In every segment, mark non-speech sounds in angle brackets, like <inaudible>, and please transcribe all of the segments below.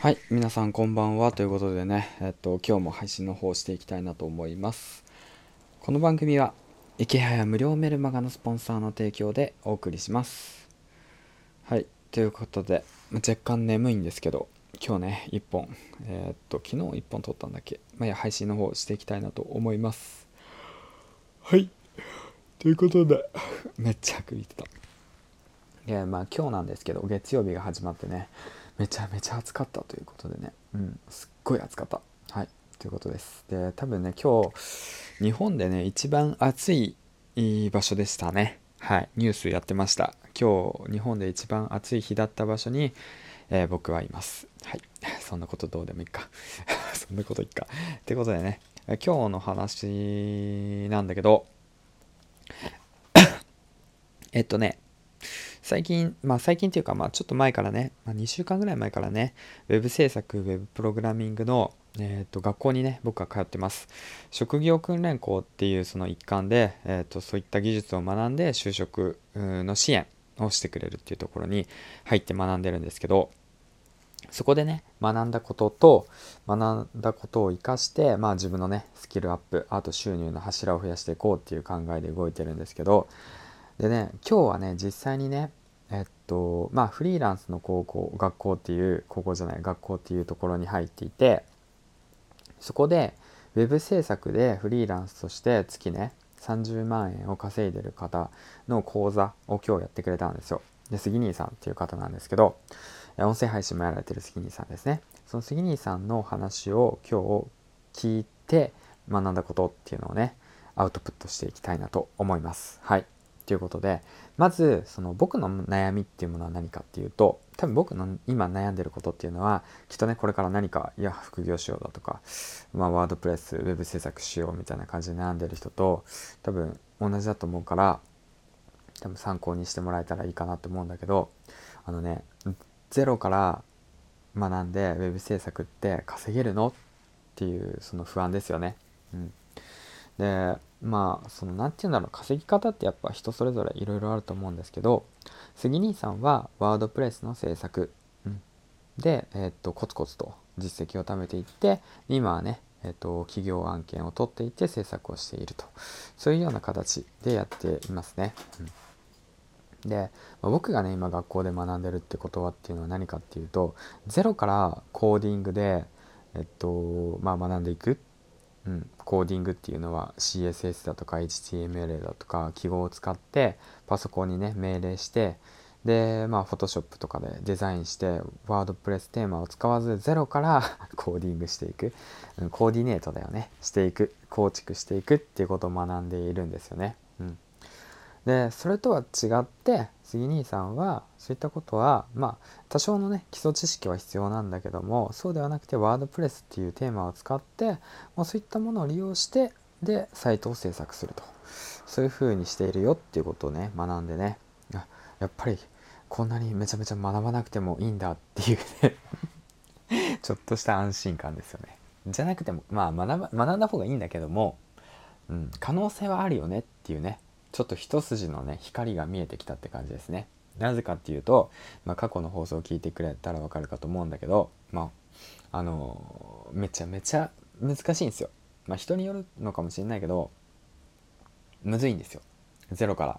はい、皆さんこんばんはということでね、えっと、今日も配信の方をしていきたいなと思います。この番組は、池早無料メルマガのスポンサーの提供でお送りします。はい、ということで、ま若干眠いんですけど、今日ね、1本、えーっと、昨日1本撮ったんだっけ、まあ、や配信の方をしていきたいなと思います。はい、ということで、めっちゃあくびってた。いやまあ今日なんですけど月曜日が始まってねめちゃめちゃ暑かったということでね。うん。すっごい暑かった。はい。ということです。で多分ね今日日本でね一番暑い場所でしたね。はい。ニュースやってました。今日日本で一番暑い日だった場所に、えー僕はいます。はい。<laughs> そんなことどうでもいいか。<laughs> そんなこといいか。ってことでね今日の話なんだけど <coughs> えっとね最近、まあ最近っていうか、まあちょっと前からね、まあ、2週間ぐらい前からね、ウェブ制作、ウェブプログラミングの、えー、と学校にね、僕は通ってます。職業訓練校っていうその一環で、えー、とそういった技術を学んで就職の支援をしてくれるっていうところに入って学んでるんですけど、そこでね、学んだことと、学んだことを活かして、まあ自分のね、スキルアップ、あと収入の柱を増やしていこうっていう考えで動いてるんですけど、でね今日はね実際にねえっとまあフリーランスの高校学校っていう高校じゃない学校っていうところに入っていてそこでウェブ制作でフリーランスとして月ね30万円を稼いでる方の講座を今日やってくれたんですよ。で杉兄さんっていう方なんですけど音声配信もやられてる杉兄さんですね。その杉兄さんの話を今日聞いて学んだことっていうのをねアウトプットしていきたいなと思います。はい。ということでまずその僕の悩みっていうものは何かっていうと多分僕の今悩んでることっていうのはきっとねこれから何かいや副業しようだとか、まあ、ワードプレスウェブ制作しようみたいな感じで悩んでる人と多分同じだと思うから多分参考にしてもらえたらいいかなと思うんだけどあのねゼロから学んでウェブ制作って稼げるの？っていうその不安ですよね。うん、でまあその何て言うんだろう稼ぎ方ってやっぱ人それぞれいろいろあると思うんですけど杉兄さんはワードプレスの制作、うん、で、えーっとコツコツと実績を貯めていって今はね、えーっと企業案件を取っていって制作をしていると。そういうような形でやっていますね。うん、で、僕がね今学校で学んでるってことはっていうのは何かっていうとゼロからコーディングで、えっとまあ、学んでいくうん、コーディングっていうのは CSS だとか HTML だとか記号を使ってパソコンにね命令してでまあ Photoshop とかでデザインしてワードプレステーマを使わずゼロから <laughs> コーディングしていく、うん、コーディネートだよね。していく。構築していくっていうことを学んでいるんですよね。でそれとは違って杉兄さんはそういったことはまあ多少のね基礎知識は必要なんだけどもそうではなくてワードプレスっていうテーマを使ってもうそういったものを利用してでサイトを制作すると。そういう風にしているよっていうことをね学んでね。やっぱりこんなにめちゃめちゃ学ばなくてもいいんだっていうね。<laughs> ちょっとした安心感ですよね。じゃなくてもまあ学ば学んだ方がいいんだけども、うん、可能性はあるよねっていうね。ちょっと一筋のね光が見えてきたって感じですね。なぜかっていうと、まあ、過去の放送を聞いてくれたらわかるかと思うんだけどまああのめちゃめちゃ難しいんですよ。まあ人によるのかもしれないけどむずいんですよ。ゼロから。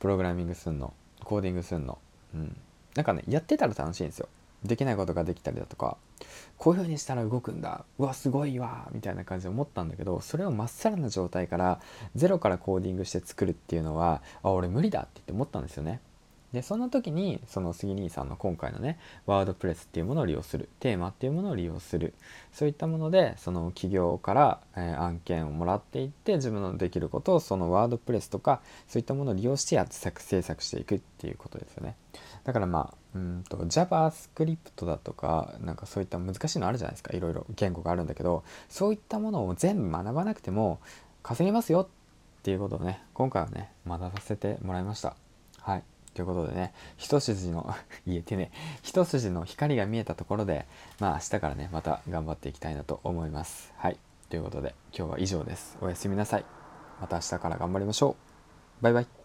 プログラミングすんのコーディングすんの。うん。なんかねやってたら楽しいんですよ。できないことができたりだとかこういう風にしたら動くんだうわすごいわみたいな感じで思ったんだけどそれをまっさらな状態からゼロからコーディングして作るっていうのはあ俺無理だって言って思ったんですよね。でそんな時にその杉兄さんの今回のねワードプレスっていうものを利用するテーマっていうものを利用するそういったものでその企業から、えー案件をもらっていって自分のできることをそのワードプレスとかそういったものを利用してやって作制作していくっていうことですよね。だからまあうんと JavaScript だとかなんかそういった難しいのあるじゃないですか。いろいろ言語があるんだけどそういったものを全部学ばなくても稼げますよっていうことをね今回はね学ばせてもらいました。はい。ということでね一筋の <laughs> 言えてね一筋の光が見えたところでまあ明日からねまた頑張っていきたいなと思います。はい。ということで今日は以上です。おやすみなさい。また明日から頑張りましょう。バイバイ。